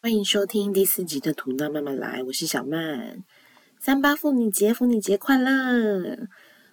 欢迎收听第四集的《吐纳慢慢来》，我是小曼。三八妇女节，妇女节快乐！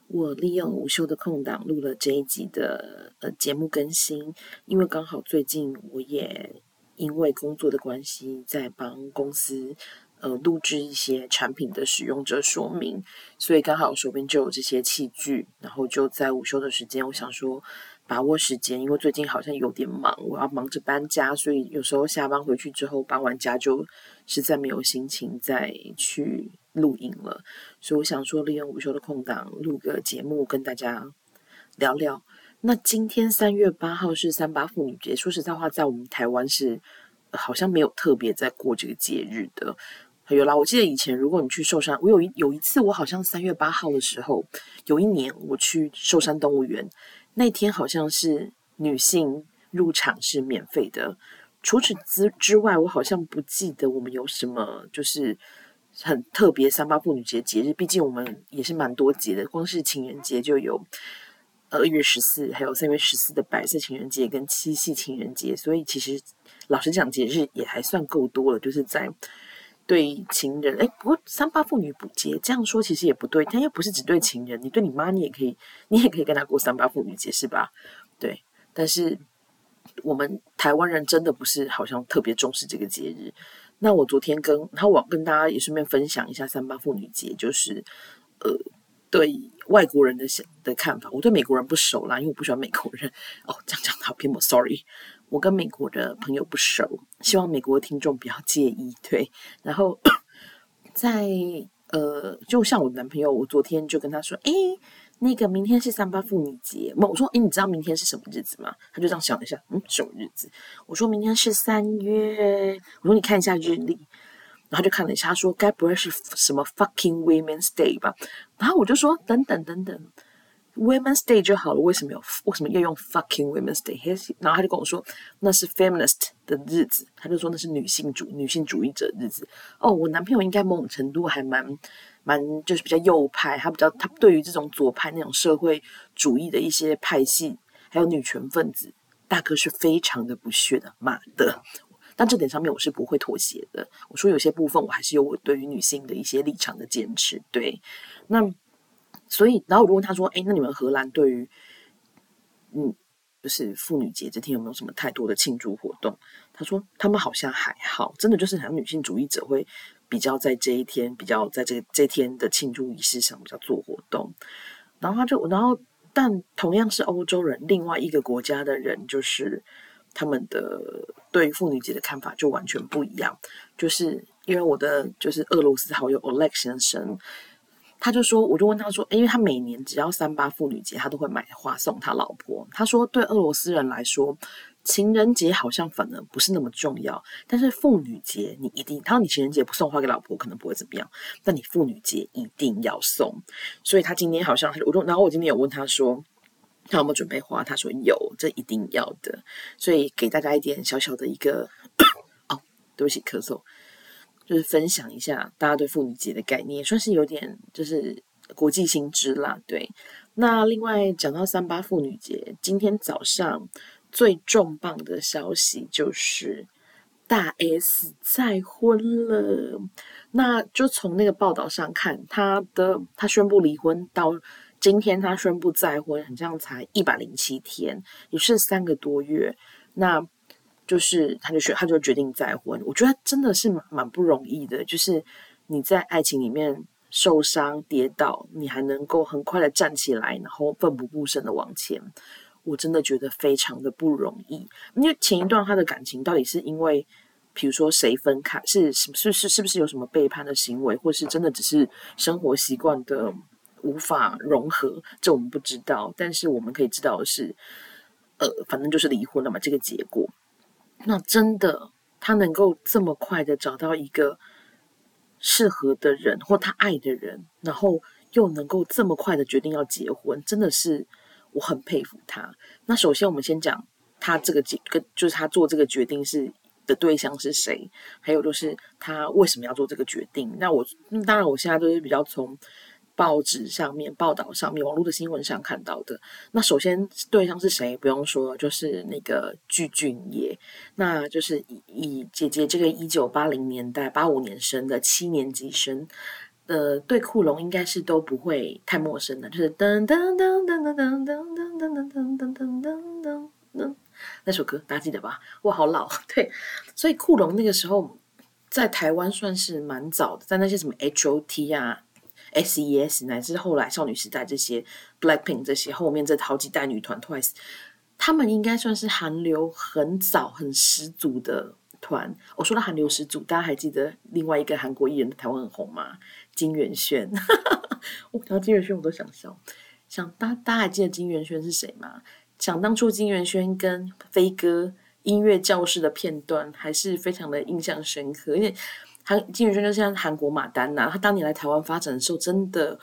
我利用午休的空档录了这一集的呃节目更新，因为刚好最近我也因为工作的关系，在帮公司呃录制一些产品的使用者说明，所以刚好手边就有这些器具，然后就在午休的时间，我想说。把握时间，因为最近好像有点忙，我要忙着搬家，所以有时候下班回去之后搬完家就实在没有心情再去录音了。所以我想说，利用午休的空档录个节目跟大家聊聊。那今天三月八号是三八妇女节，说实在话，在我们台湾是好像没有特别在过这个节日的。有啦，我记得以前如果你去寿山，我有一有一次，我好像三月八号的时候，有一年我去寿山动物园。那天好像是女性入场是免费的，除此之之外，我好像不记得我们有什么就是很特别三八妇女节节日。毕竟我们也是蛮多节的，光是情人节就有二月十四，还有三月十四的白色情人节跟七夕情人节，所以其实老实讲，节日也还算够多了，就是在。对情人，哎，不过三八妇女补节这样说其实也不对，但又不是只对情人，你对你妈你也可以，你也可以跟她过三八妇女节是吧？对，但是我们台湾人真的不是好像特别重视这个节日。那我昨天跟，然后我跟大家也顺便分享一下三八妇女节，就是呃，对外国人的的看法。我对美国人不熟啦，因为我不喜欢美国人。哦，这样讲好偏颇，sorry。我跟美国的朋友不熟，希望美国的听众不要介意。对，然后在呃，就像我男朋友，我昨天就跟他说：“哎，那个明天是三八妇女节。”我说：“哎，你知道明天是什么日子吗？”他就这样想了一下：“嗯，什么日子？”我说明天是三月。我说：“你看一下日历。”然后就看了一下，他说：“该不会是什么 fucking Women's Day 吧？”然后我就说：“等等等等。” Women's Day 就好了，为什么有为什么要用 fucking Women's Day？然后他就跟我说那是 feminist 的日子，他就说那是女性主女性主义者日子。哦，我男朋友应该某种程度还蛮蛮就是比较右派，他比较他对于这种左派那种社会主义的一些派系，还有女权分子，大哥是非常的不屑的，妈的！但这点上面我是不会妥协的。我说有些部分我还是有我对于女性的一些立场的坚持。对，那。所以，然后我就问他说：“哎，那你们荷兰对于，嗯，就是妇女节这天有没有什么太多的庆祝活动？”他说：“他们好像还好，真的就是好像女性主义者会比较在这一天，比较在这这天的庆祝仪式上比较做活动。”然后他就，然后但同样是欧洲人，另外一个国家的人，就是他们的对妇女节的看法就完全不一样。就是因为我的就是俄罗斯好友 Oleg 先生。他就说，我就问他说，因为他每年只要三八妇女节，他都会买花送他老婆。他说，对俄罗斯人来说，情人节好像反而不是那么重要，但是妇女节你一定，他说你情人节不送花给老婆可能不会怎么样，但你妇女节一定要送。所以他今天好像，我就然后我今天有问他说，他有没有准备花？他说有，这一定要的。所以给大家一点小小的一个，哦，对不起，咳嗽。就是分享一下大家对妇女节的概念，算是有点就是国际新知啦。对，那另外讲到三八妇女节，今天早上最重磅的消息就是大 S 再婚了。那就从那个报道上看，她的她宣布离婚到今天她宣布再婚，好像才一百零七天，也是三个多月。那就是，他就决，他就决定再婚。我觉得真的是蛮蛮不容易的。就是你在爱情里面受伤、跌倒，你还能够很快的站起来，然后奋不顾身的往前，我真的觉得非常的不容易。因为前一段他的感情到底是因为，比如说谁分开，是是是是是不是有什么背叛的行为，或是真的只是生活习惯的无法融合，这我们不知道。但是我们可以知道的是，呃，反正就是离婚了嘛，这个结果。那真的，他能够这么快的找到一个适合的人或他爱的人，然后又能够这么快的决定要结婚，真的是我很佩服他。那首先我们先讲他这个决跟就是他做这个决定是的对象是谁，还有就是他为什么要做这个决定。那我当然我现在都是比较从报纸上面、报道上面、网络的新闻上看到的。那首先对象是谁？不用说，就是那个具俊晔。那就是以以姐姐这个一九八零年代八五年生的七年级生，呃，对库龙应该是都不会太陌生的。就是噔噔噔噔噔噔噔噔噔噔噔噔噔噔，那首歌大家记得吧？哇，好老。对，所以库龙那个时候在台湾算是蛮早的，在那些什么 H O T 啊。S.E.S. 乃至后来少女时代这些 Blackpink 这些后面这好几代女团 Twice，他们应该算是韩流很早很十足的团。我说到韩流十足，大家还记得另外一个韩国艺人台湾很红吗？金元萱。我讲到金元萱我都想笑。想大大家还记得金元萱是谁吗？想当初金元萱跟飞哥音乐教室的片段还是非常的印象深刻，因为。韩金元萱就像韩国马丹娜，他当年来台湾发展的时候，真的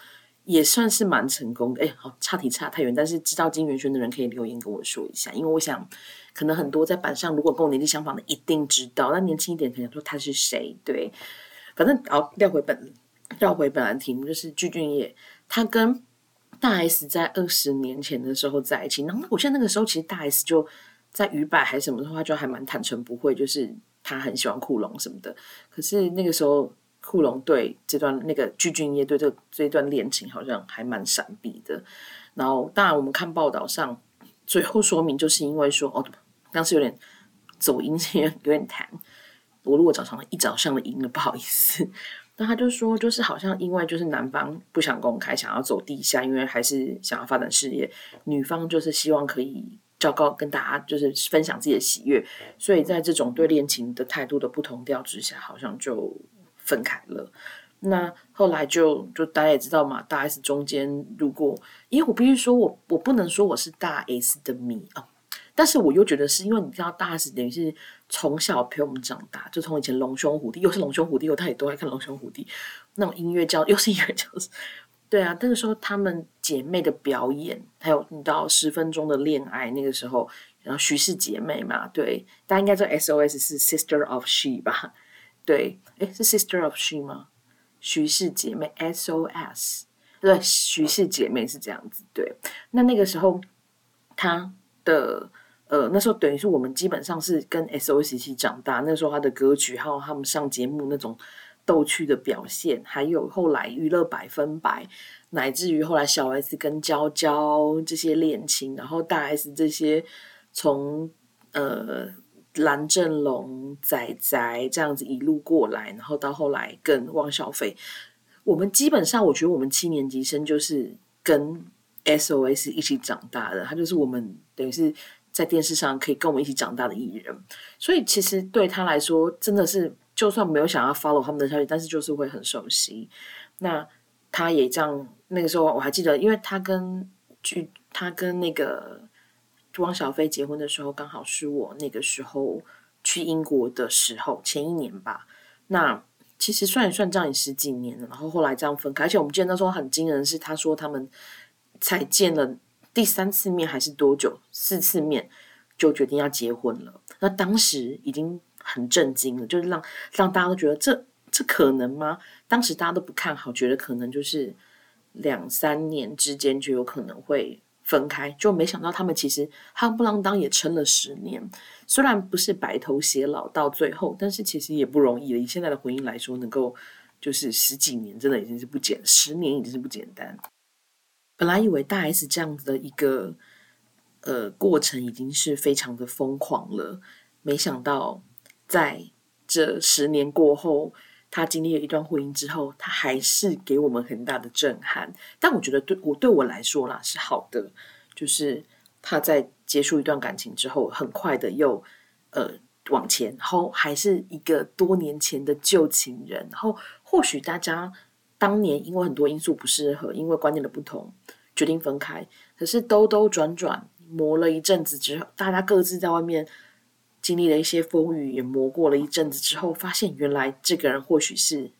也算是蛮成功的。哎，好，差题差太远，但是知道金元萱的人可以留言跟我说一下，因为我想可能很多在板上如果跟我年纪相仿的一定知道，那年轻一点可能说他是谁？对，反正好，调回本，调回本来题目就是具俊晔，他跟大 S 在二十年前的时候在一起，然后我现在那个时候其实大 S 就在娱百还是什么的话，就还蛮坦诚不会，就是。他很喜欢库龙什么的，可是那个时候库龙对这段那个具俊晔对这这一段恋情好像还蛮闪避的。然后当然我们看报道上最后说明，就是因为说哦，当时有点走音，有 点有点弹。我如果早上一早上的音了，不好意思。那他就说，就是好像因为就是男方不想公开，想要走地下，因为还是想要发展事业，女方就是希望可以。较高跟大家就是分享自己的喜悦，所以在这种对恋情的态度的不同调之下，好像就分开了。那后来就就大家也知道嘛，大 S 中间如果因为我必须说我我不能说我是大 S 的迷啊，但是我又觉得是因为你知道大 S 等于是从小陪我们长大，就从以前龙兄虎弟，又是龙兄虎弟，又他也都爱看龙兄虎弟那种音乐教，又是音乐教室。对啊，那个时候他们姐妹的表演，还有你知道十分钟的恋爱，那个时候，然后徐氏姐妹嘛，对，大家应该知道 SOS 是 Sister of She 吧？对，诶，是 Sister of She 吗？徐氏姐妹 SOS，对，徐氏姐妹是这样子。对，那那个时候，他的呃，那时候等于是我们基本上是跟 SOS 一起长大，那时候他的歌曲还有他们上节目那种。逗趣的表现，还有后来娱乐百分百，乃至于后来小 S 跟娇娇这些恋情，然后大 S 这些从呃蓝正龙仔仔这样子一路过来，然后到后来跟汪小菲，我们基本上我觉得我们七年级生就是跟 SOS 一起长大的，他就是我们等于是在电视上可以跟我们一起长大的艺人，所以其实对他来说真的是。就算没有想要 follow 他们的消息，但是就是会很熟悉。那他也这样，那个时候我还记得，因为他跟去他跟那个汪小菲结婚的时候，刚好是我那个时候去英国的时候，前一年吧。那其实算一算账也十几年了，然后后来这样分开，而且我们见那时候很惊人的，是他说他们才见了第三次面还是多久，四次面就决定要结婚了。那当时已经。很震惊的，就是让让大家都觉得这这可能吗？当时大家都不看好，觉得可能就是两三年之间就有可能会分开，就没想到他们其实夯不啷当也撑了十年。虽然不是白头偕老到最后，但是其实也不容易了。以现在的婚姻来说，能够就是十几年，真的已经是不简，十年已经是不简单。本来以为大 S 这样子的一个呃过程已经是非常的疯狂了，没想到。在这十年过后，他经历了一段婚姻之后，他还是给我们很大的震撼。但我觉得对我对我来说啦是好的，就是他在结束一段感情之后，很快的又呃往前，然后还是一个多年前的旧情人。然后或许大家当年因为很多因素不适合，因为观念的不同，决定分开。可是兜兜转转磨了一阵子之后，大家各自在外面。经历了一些风雨，也磨过了一阵子之后，发现原来这个人或许是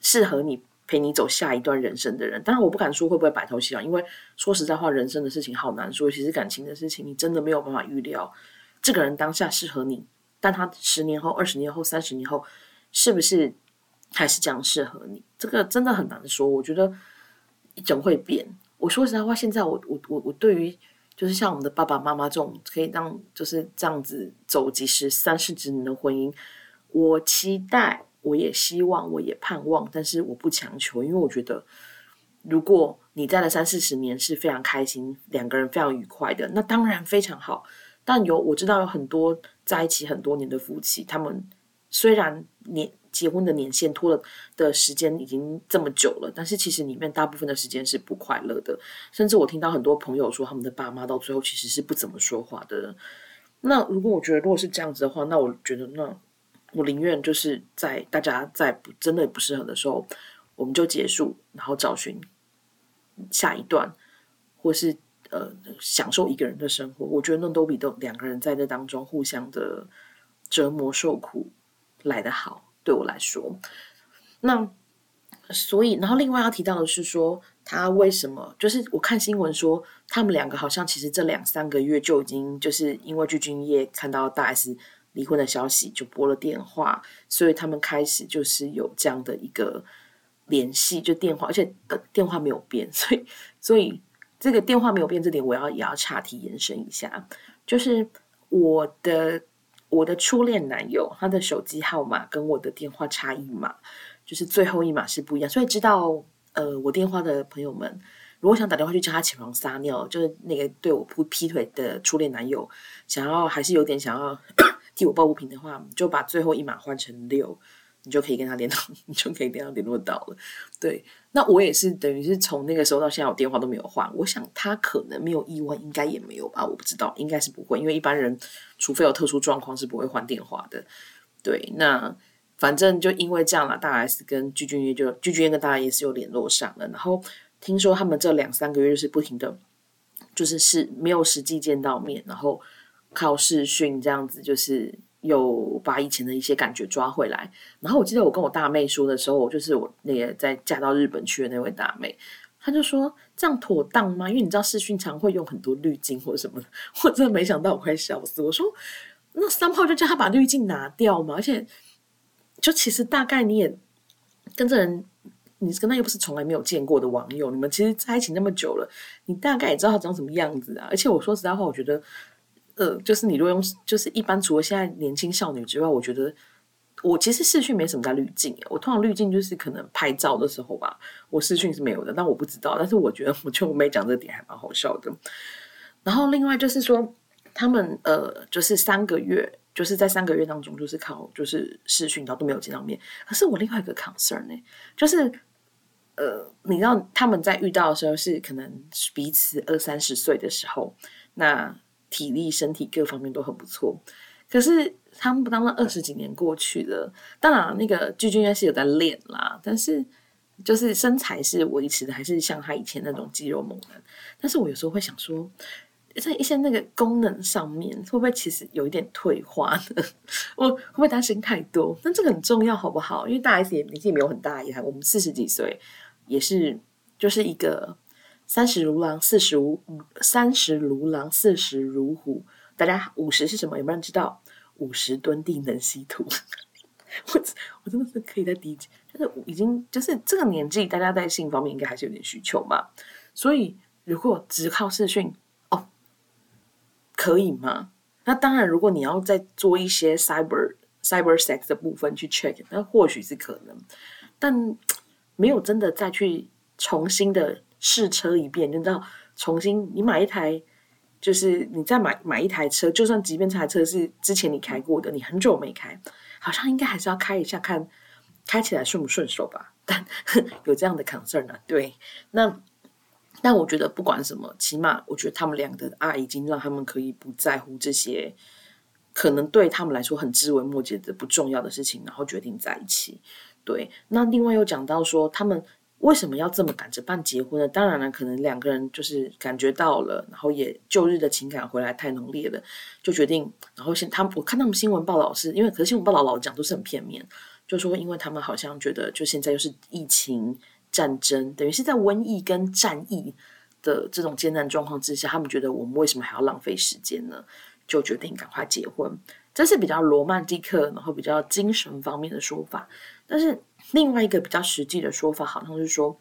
适合你陪你走下一段人生的人。当然，我不敢说会不会白头偕老，因为说实在话，人生的事情好难说。其实感情的事情，你真的没有办法预料这个人当下适合你，但他十年后、二十年后、三十年后，是不是还是这样适合你？这个真的很难说。我觉得人会变。我说实在话，现在我我我我对于就是像我们的爸爸妈妈这种可以让就是这样子走几十三四十年的婚姻，我期待，我也希望，我也盼望，但是我不强求，因为我觉得如果你在了三四十年是非常开心，两个人非常愉快的，那当然非常好。但有我知道有很多在一起很多年的夫妻，他们虽然年结婚的年限拖了的时间已经这么久了，但是其实里面大部分的时间是不快乐的。甚至我听到很多朋友说，他们的爸妈到最后其实是不怎么说话的。那如果我觉得如果是这样子的话，那我觉得那我宁愿就是在大家在不真的不适合的时候，我们就结束，然后找寻下一段，或是。呃，享受一个人的生活，我觉得那都比都两个人在这当中互相的折磨受苦来得好。对我来说，那所以，然后另外要提到的是说，他为什么？就是我看新闻说，他们两个好像其实这两三个月就已经就是因为剧君业看到大 S 离婚的消息，就拨了电话，所以他们开始就是有这样的一个联系，就电话，而且电话没有变，所以，所以。这个电话没有变，这点我要也要岔题延伸一下，就是我的我的初恋男友，他的手机号码跟我的电话差一码，就是最后一码是不一样。所以知道呃我电话的朋友们，如果想打电话去叫他起床撒尿，就是那个对我不劈腿的初恋男友，想要还是有点想要 替我抱不平的话，就把最后一码换成六。你就可以跟他联络，你就可以跟他联络到了。对，那我也是等于是从那个时候到现在，我电话都没有换。我想他可能没有意外，应该也没有吧，我不知道，应该是不会，因为一般人除非有特殊状况是不会换电话的。对，那反正就因为这样了，大 S 跟鞠俊晔就鞠俊晔跟大 S 也是有联络上了。然后听说他们这两三个月就是不停的，就是是没有实际见到面，然后靠视讯这样子，就是。有把以前的一些感觉抓回来，然后我记得我跟我大妹说的时候，就是我那个在嫁到日本去的那位大妹，她就说这样妥当吗？因为你知道视讯常会用很多滤镜或者什么的，我真的没想到，我快笑死。我说那三炮就叫他把滤镜拿掉嘛，而且就其实大概你也跟这人，你跟他又不是从来没有见过的网友，你们其实在一起那么久了，你大概也知道他长什么样子啊。而且我说实在话，我觉得。呃，就是你如果用，就是一般除了现在年轻少女之外，我觉得我其实视讯没什么带滤镜我通常滤镜就是可能拍照的时候吧，我视讯是没有的，但我不知道。但是我觉得我就没讲这点还蛮好笑的。然后另外就是说，他们呃，就是三个月，就是在三个月当中，就是靠就是视讯，然后都没有见到面。可是我另外一个 concern 呢，就是呃，你知道他们在遇到的时候是可能彼此二三十岁的时候，那。体力、身体各方面都很不错，可是他们不当了二十几年过去了，当然那个巨君应该是有在练啦，但是就是身材是维持的，还是像他以前那种肌肉猛男。但是我有时候会想说，在一些那个功能上面，会不会其实有一点退化呢？我会不会担心太多？但这个很重要，好不好？因为大 S 也年纪没有很大，也还我们四十几岁，也是就是一个。三十如狼，四十如三十如狼，四十如虎。大家五十是什么？有没有人知道？五十蹲地能吸土。我我真的是可以在第一，就是已经就是这个年纪，大家在性方面应该还是有点需求嘛。所以如果只靠视讯，哦，可以吗？那当然，如果你要再做一些 cyber cyber sex 的部分去 check，那或许是可能，但没有真的再去重新的。试车一遍，就知道重新你买一台，就是你再买买一台车，就算即便这台车是之前你开过的，你很久没开，好像应该还是要开一下，看开起来顺不顺手吧。但 有这样的 concern 呢？对，那但我觉得不管什么，起码我觉得他们俩的爱已经让他们可以不在乎这些可能对他们来说很枝微末节的不重要的事情，然后决定在一起。对，那另外又讲到说他们。为什么要这么赶着办结婚呢？当然了，可能两个人就是感觉到了，然后也旧日的情感回来太浓烈了，就决定。然后现他们我看他们新闻报道是因为，可是新闻报道老讲都是很片面，就说因为他们好像觉得，就现在又是疫情战争，等于是在瘟疫跟战役的这种艰难状况之下，他们觉得我们为什么还要浪费时间呢？就决定赶快结婚。这是比较罗曼蒂克，然后比较精神方面的说法，但是。另外一个比较实际的说法，好像是说，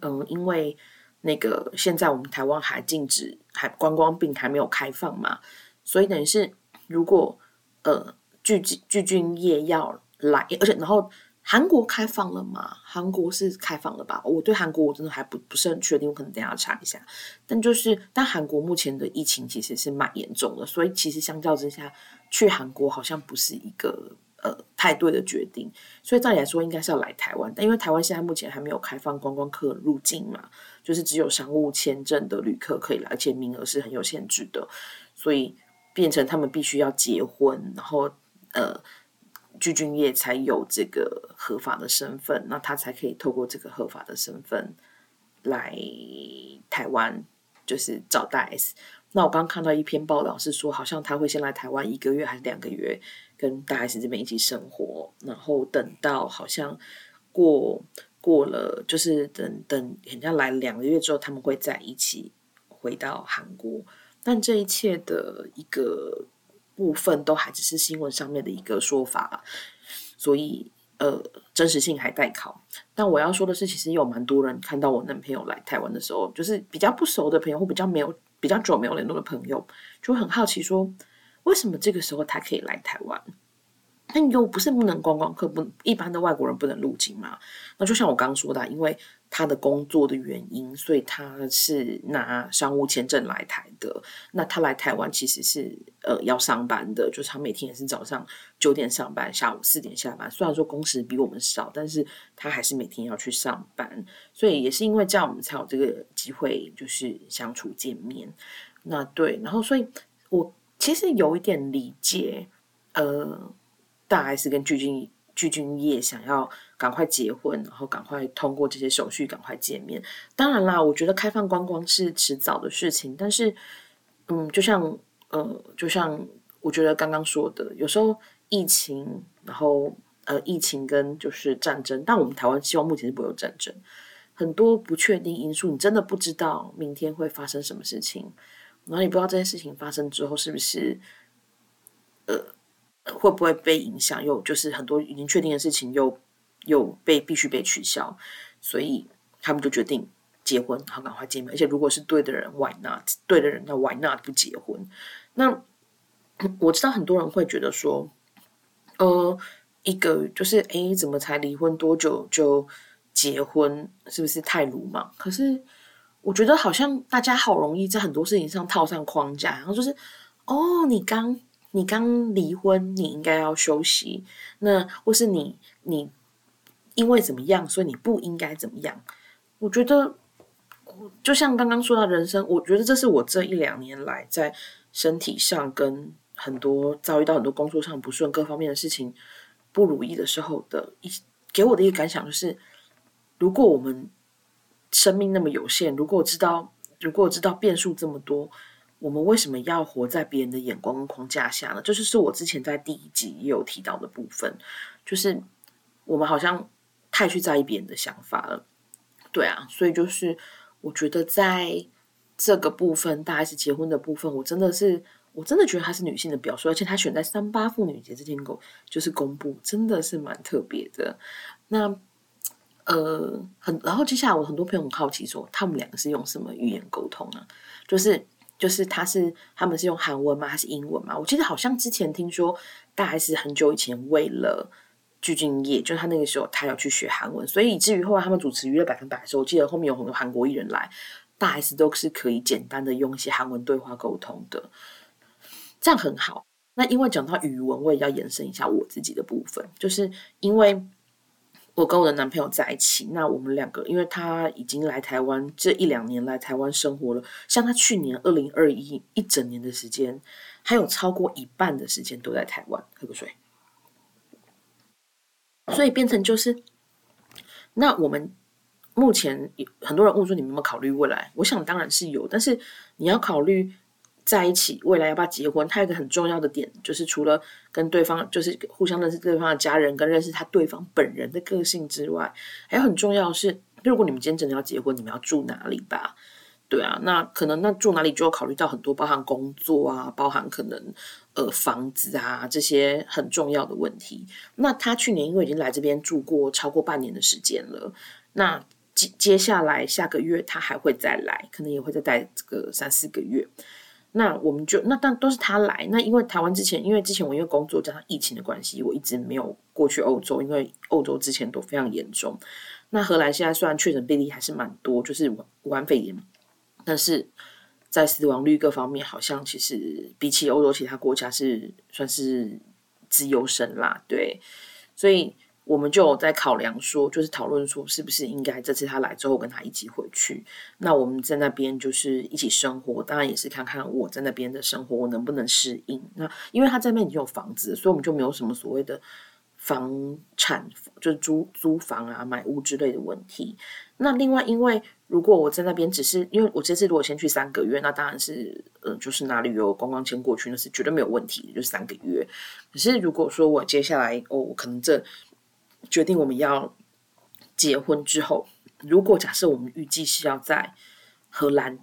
嗯，因为那个现在我们台湾还禁止，还观光病还没有开放嘛，所以等于是如果呃聚聚聚菌业要来，而且然后。韩国开放了吗？韩国是开放了吧？我对韩国我真的还不不是很确定，我可能等下查一下。但就是，但韩国目前的疫情其实是蛮严重的，所以其实相较之下，去韩国好像不是一个呃太对的决定。所以照理来说，应该是要来台湾，但因为台湾现在目前还没有开放观光客入境嘛，就是只有商务签证的旅客可以来，而且名额是很有限制的，所以变成他们必须要结婚，然后呃。聚菌业才有这个合法的身份，那他才可以透过这个合法的身份来台湾，就是找大 S。那我刚刚看到一篇报道是说，好像他会先来台湾一个月还是两个月，跟大 S 这边一起生活，然后等到好像过过了，就是等等人家来两个月之后，他们会在一起回到韩国。但这一切的一个。部分都还只是新闻上面的一个说法，所以呃，真实性还待考。但我要说的是，其实有蛮多人看到我男朋友来台湾的时候，就是比较不熟的朋友或比较没有比较久没有联络的朋友，就很好奇说，为什么这个时候他可以来台湾？但又不是不能观光客不一般的外国人不能入境嘛？那就像我刚刚说的，因为他的工作的原因，所以他是拿商务签证来台的。那他来台湾其实是呃要上班的，就是他每天也是早上九点上班，下午四点下班。虽然说工时比我们少，但是他还是每天要去上班。所以也是因为这样，我们才有这个机会，就是相处见面。那对，然后所以我其实有一点理解，呃。大 S 跟具俊具俊晔想要赶快结婚，然后赶快通过这些手续，赶快见面。当然啦，我觉得开放观光是迟早的事情。但是，嗯，就像呃，就像我觉得刚刚说的，有时候疫情，然后呃，疫情跟就是战争，但我们台湾希望目前是不会有战争。很多不确定因素，你真的不知道明天会发生什么事情，然后你不知道这件事情发生之后是不是呃。会不会被影响？又就是很多已经确定的事情又又被必须被取消，所以他们就决定结婚，好赶快见面。而且如果是对的人，Why not？对的人，那 Why not 不结婚？那我知道很多人会觉得说，呃，一个就是哎，怎么才离婚多久就结婚？是不是太鲁莽？可是我觉得好像大家好容易在很多事情上套上框架，然后就是哦，你刚。你刚离婚，你应该要休息。那或是你你因为怎么样，所以你不应该怎么样？我觉得，就像刚刚说到人生，我觉得这是我这一两年来在身体上跟很多遭遇到很多工作上不顺各方面的事情不如意的时候的一给我的一个感想，就是如果我们生命那么有限，如果我知道如果我知道变数这么多。我们为什么要活在别人的眼光跟框架下呢？就是是我之前在第一集也有提到的部分，就是我们好像太去在意别人的想法了。对啊，所以就是我觉得在这个部分，大概是结婚的部分，我真的是我真的觉得她是女性的表述，而且她选在三八妇女节这天公就是公布，真的是蛮特别的。那呃，很然后接下来我很多朋友很好奇说，他们两个是用什么语言沟通呢？就是。就是他是他们是用韩文吗？还是英文吗？我记得好像之前听说大 S 很久以前为了具俊晔，就他那个时候他要去学韩文，所以以至于后来他们主持娱乐百分百的时候，我记得后面有很多韩国艺人来，大 S 都是可以简单的用一些韩文对话沟通的，这样很好。那因为讲到语文，我也要延伸一下我自己的部分，就是因为。我跟我的男朋友在一起，那我们两个，因为他已经来台湾这一两年来台湾生活了，像他去年二零二一一整年的时间，还有超过一半的时间都在台湾，喝个水。所以变成就是，那我们目前很多人问说，你们有没有考虑未来？我想当然是有，但是你要考虑。在一起，未来要不要结婚？他有一个很重要的点，就是除了跟对方，就是互相认识对方的家人，跟认识他对方本人的个性之外，还有很重要的是，如果你们今天真的要结婚，你们要住哪里吧？对啊，那可能那住哪里就要考虑到很多，包含工作啊，包含可能呃房子啊这些很重要的问题。那他去年因为已经来这边住过超过半年的时间了，那接接下来下个月他还会再来，可能也会再待这个三四个月。那我们就那但都是他来，那因为台湾之前因为之前我因为工作加上疫情的关系，我一直没有过去欧洲，因为欧洲之前都非常严重。那荷兰现在虽然确诊病例还是蛮多，就是武汉肺炎，但是在死亡率各方面，好像其实比起欧洲其他国家是算是自优生啦。对，所以我们就有在考量说，就是讨论说，是不是应该这次他来之后跟他一起回去？那我们在那边就是一起生活，当然也是看看我在那边的生活我能不能适应。那因为他在那边已经有房子，所以我们就没有什么所谓的。房产就是租租房啊、买屋之类的问题。那另外，因为如果我在那边只是因为我这次如果先去三个月，那当然是呃，就是拿旅游观光签过去，那是绝对没有问题，就是三个月。可是如果说我接下来哦，可能这决定我们要结婚之后，如果假设我们预计是要在荷兰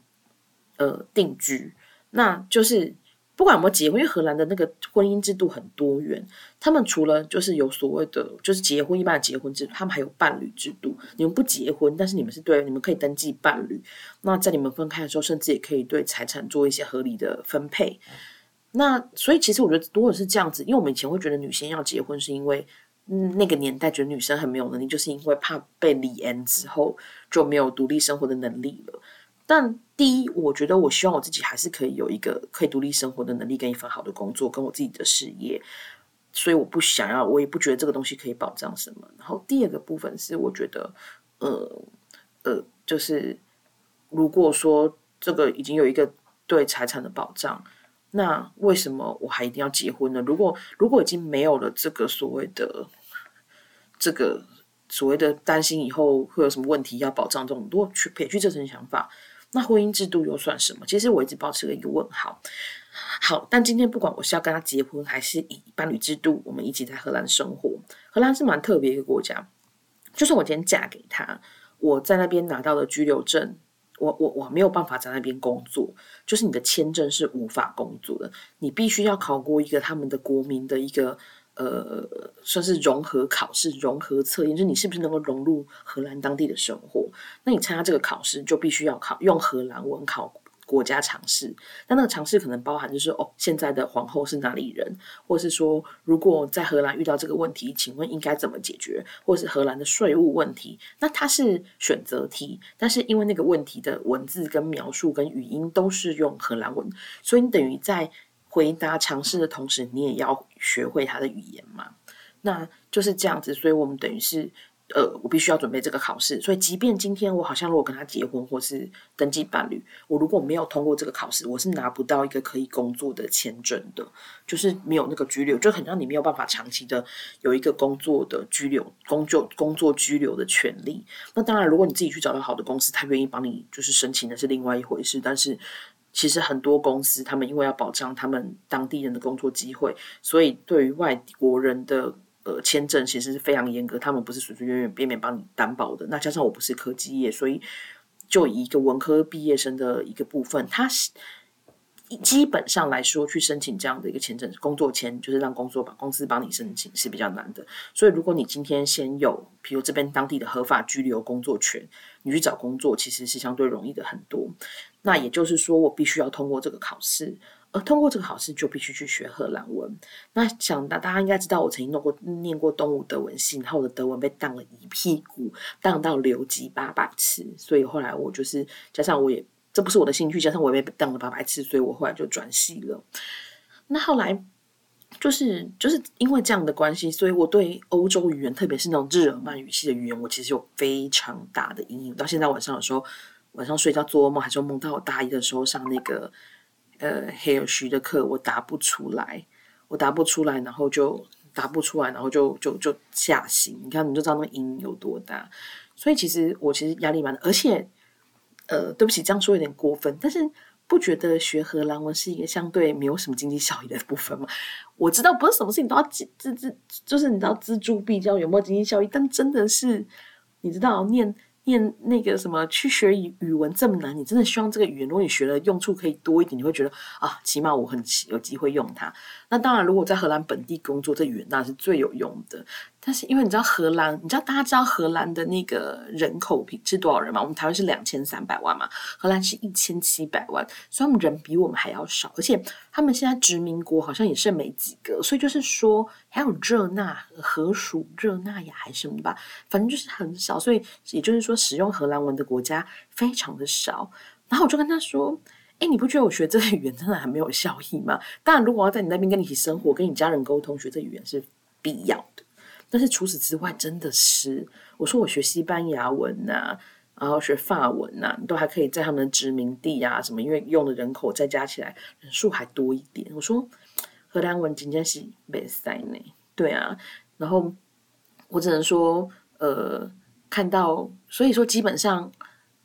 呃定居，那就是。不管有没有结婚，因为荷兰的那个婚姻制度很多元。他们除了就是有所谓的，就是结婚一般的结婚制度，他们还有伴侣制度。你们不结婚，但是你们是对，你们可以登记伴侣。那在你们分开的时候，甚至也可以对财产做一些合理的分配。那所以其实我觉得，如果是这样子，因为我们以前会觉得女性要结婚，是因为那个年代觉得女生很没有能力，就是因为怕被离婚之后就没有独立生活的能力了。但第一，我觉得我希望我自己还是可以有一个可以独立生活的能力，跟一份好的工作，跟我自己的事业，所以我不想要，我也不觉得这个东西可以保障什么。然后第二个部分是，我觉得，呃呃，就是如果说这个已经有一个对财产的保障，那为什么我还一定要结婚呢？如果如果已经没有了这个所谓的这个所谓的担心以后会有什么问题要保障这种，如果去撇去这层想法。那婚姻制度又算什么？其实我一直保持了一个问号。好，但今天不管我是要跟他结婚，还是以伴侣制度，我们一起在荷兰生活。荷兰是蛮特别一个国家。就算我今天嫁给他，我在那边拿到的居留证，我我我没有办法在那边工作，就是你的签证是无法工作的。你必须要考过一个他们的国民的一个。呃，算是融合考试、融合测验，就是你是不是能够融入荷兰当地的生活？那你参加这个考试，就必须要考用荷兰文考国家尝试。那那个尝试可能包含就是哦，现在的皇后是哪里人，或是说如果在荷兰遇到这个问题，请问应该怎么解决？或是荷兰的税务问题？那它是选择题，但是因为那个问题的文字跟描述跟语音都是用荷兰文，所以你等于在。回答尝试的同时，你也要学会他的语言嘛？那就是这样子，所以我们等于是，呃，我必须要准备这个考试。所以，即便今天我好像如果跟他结婚或是登记伴侣，我如果没有通过这个考试，我是拿不到一个可以工作的签证的，就是没有那个居留，就很让你没有办法长期的有一个工作的居留、工作工作居留的权利。那当然，如果你自己去找到好的公司，他愿意帮你就是申请的是另外一回事，但是。其实很多公司，他们因为要保障他们当地人的工作机会，所以对于外国人的呃签证其实是非常严格。他们不是随随便便帮你担保的。那加上我不是科技业，所以就以一个文科毕业生的一个部分，他是基本上来说去申请这样的一个签证，工作签就是让工作把公司帮你申请是比较难的。所以如果你今天先有，比如这边当地的合法居留工作权，你去找工作其实是相对容易的很多。那也就是说，我必须要通过这个考试，而通过这个考试就必须去学荷兰文。那想大大家应该知道，我曾经弄过念过东吴德文系，然后我的德文被当了一屁股，当到留级八百次。所以后来我就是加上我也这不是我的兴趣，加上我也被当了八百次，所以我后来就转系了。那后来就是就是因为这样的关系，所以我对欧洲语言，特别是那种日耳曼语系的语言，我其实有非常大的阴影。到现在晚上的时候。晚上睡觉做噩梦，还是梦到我大一的时候上那个呃黑尔徐的课，我答不出来，我答不出来，然后就答不出来，然后就就就下行。你看，你就知道那个阴影有多大。所以其实我其实压力蛮大，而且呃，对不起，这样说有点过分，但是不觉得学荷兰文是一个相对没有什么经济效益的部分吗？我知道不是什么事情都要资资，就是你知道锱铢必较有没有经济效益，但真的是你知道念。念那个什么去学语语文这么难，你真的希望这个语言如果你学了用处可以多一点，你会觉得啊，起码我很有机会用它。那当然，如果在荷兰本地工作，这语言当然是最有用的。但是因为你知道荷兰，你知道大家知道荷兰的那个人口是多少人吗？我们台湾是两千三百万嘛，荷兰是一千七百万，所以他们人比我们还要少，而且他们现在殖民国好像也剩没几个，所以就是说还有热那荷属热那亚还是什么吧，反正就是很少，所以也就是说。使用荷兰文的国家非常的少，然后我就跟他说：“哎，你不觉得我学这个语言真的很没有效益吗？当然，如果要在你那边跟你一起生活，跟你家人沟通，学这语言是必要的。但是除此之外，真的是我说我学西班牙文呐，然后学法文呐，你都还可以在他们的殖民地啊什么，因为用的人口再加起来人数还多一点。我说荷兰文今天是没塞呢，对啊，然后我只能说，呃。”看到，所以说基本上，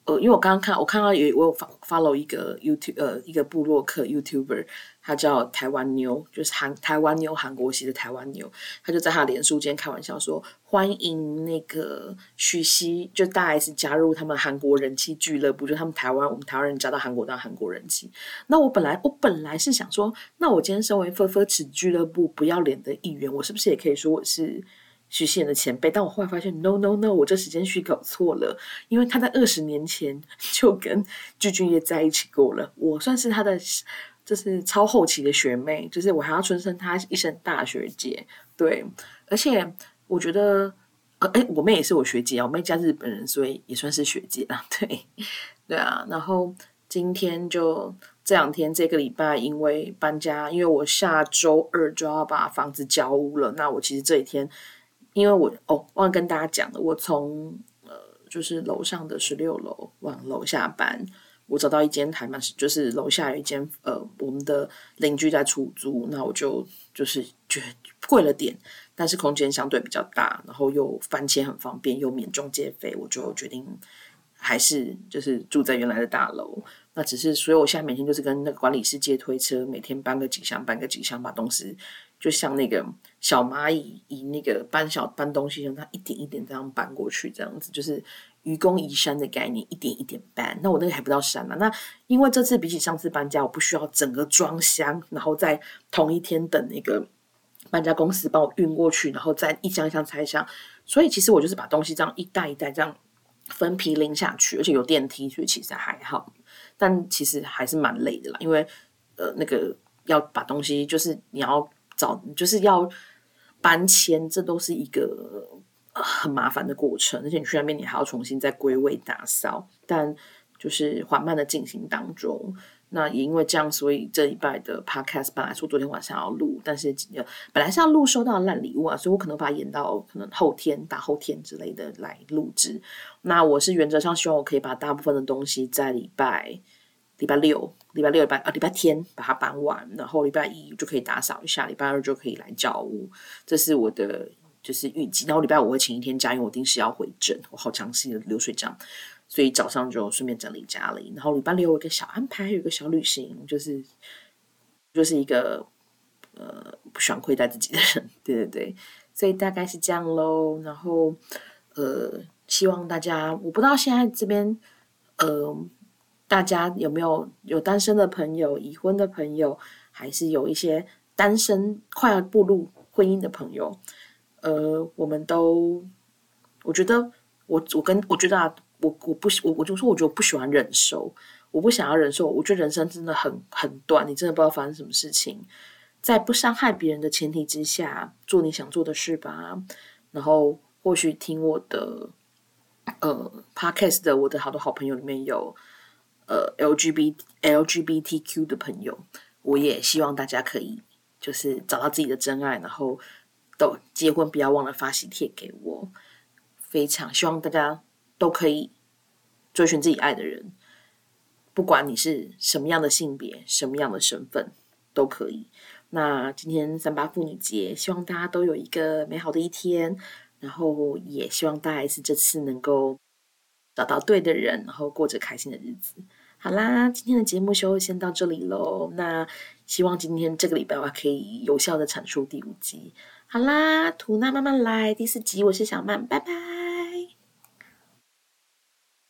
呃，因为我刚刚看，我看到有我有 follow 一个 YouTube，呃，一个部落客 YouTuber，他叫台湾妞，就是韩台湾妞，韩国系的台湾妞，他就在他脸书间开玩笑说，欢迎那个许熙，就大 S 加入他们韩国人气俱乐部，就他们台湾，我们台湾人加到韩国当韩国人气。那我本来我本来是想说，那我今天身为 f f 池俱乐部不要脸的一员，我是不是也可以说我是？徐熙媛的前辈，但我后来发现，no no no，我这时间序搞错了，因为他在二十年前 就跟具俊晔在一起过了，我算是他的就是超后期的学妹，就是我还要尊称他一声大学姐，对，而且我觉得，呃，哎，我妹也是我学姐啊，我妹家日本人，所以也算是学姐啊，对，对啊，然后今天就这两天这个礼拜，因为搬家，因为我下周二就要把房子交屋了，那我其实这几天。因为我哦，忘了跟大家讲了，我从呃，就是楼上的十六楼往楼下搬，我找到一间还蛮，就是楼下有一间呃，我们的邻居在出租，那我就就是觉贵了点，但是空间相对比较大，然后又搬迁很方便，又免中介费，我就决定还是就是住在原来的大楼。那只是，所以我现在每天就是跟那个管理师借推车，每天搬个几箱，搬个几箱，把东西。就像那个小蚂蚁以那个搬小搬东西，让它一点一点这样搬过去，这样子就是愚公移山的概念，一点一点搬。那我那个还不到山嘛？那因为这次比起上次搬家，我不需要整个装箱，然后在同一天等那个搬家公司帮我运过去，然后再一箱一箱拆箱。所以其实我就是把东西这样一袋一袋这样分批拎下去，而且有电梯，所以其实还好。但其实还是蛮累的啦，因为呃那个要把东西，就是你要。找就是要搬迁，这都是一个很麻烦的过程，而且你去那边你还要重新再归位打扫，但就是缓慢的进行当中。那也因为这样，所以这一拜的 podcast 本来说昨天晚上要录，但是本来是要录收到烂礼物啊，所以我可能把它延到可能后天、大后天之类的来录制。那我是原则上希望我可以把大部分的东西在礼拜。礼拜六、礼拜六、礼拜呃礼拜天把它搬完，然后礼拜一就可以打扫一下，礼拜二就可以来教屋。这是我的就是预计。然后礼拜五会请一天假，因为我定时要回诊，我好详细的流水账，所以早上就顺便整理家里。然后礼拜六有一个小安排，有一个小旅行，就是就是一个呃不喜欢亏待自己的人，对对对，所以大概是这样喽。然后呃，希望大家，我不知道现在这边呃。大家有没有有单身的朋友、已婚的朋友，还是有一些单身快要步入婚姻的朋友？呃，我们都，我觉得我我跟我觉得啊，我我不我我就说，我觉得我不喜欢忍受，我不想要忍受。我觉得人生真的很很短，你真的不知道发生什么事情，在不伤害别人的前提之下，做你想做的事吧。然后或许听我的呃 podcast 的我的好多好朋友里面有。呃，LGBT LGBTQ 的朋友，我也希望大家可以就是找到自己的真爱，然后都结婚，不要忘了发喜帖给我。非常希望大家都可以追寻自己爱的人，不管你是什么样的性别、什么样的身份，都可以。那今天三八妇女节，希望大家都有一个美好的一天，然后也希望大家是这次能够找到对的人，然后过着开心的日子。好啦，今天的节目就先到这里喽。那希望今天这个礼拜我可以有效的产出第五集。好啦，吐纳慢慢来第四集，我是小曼，拜拜。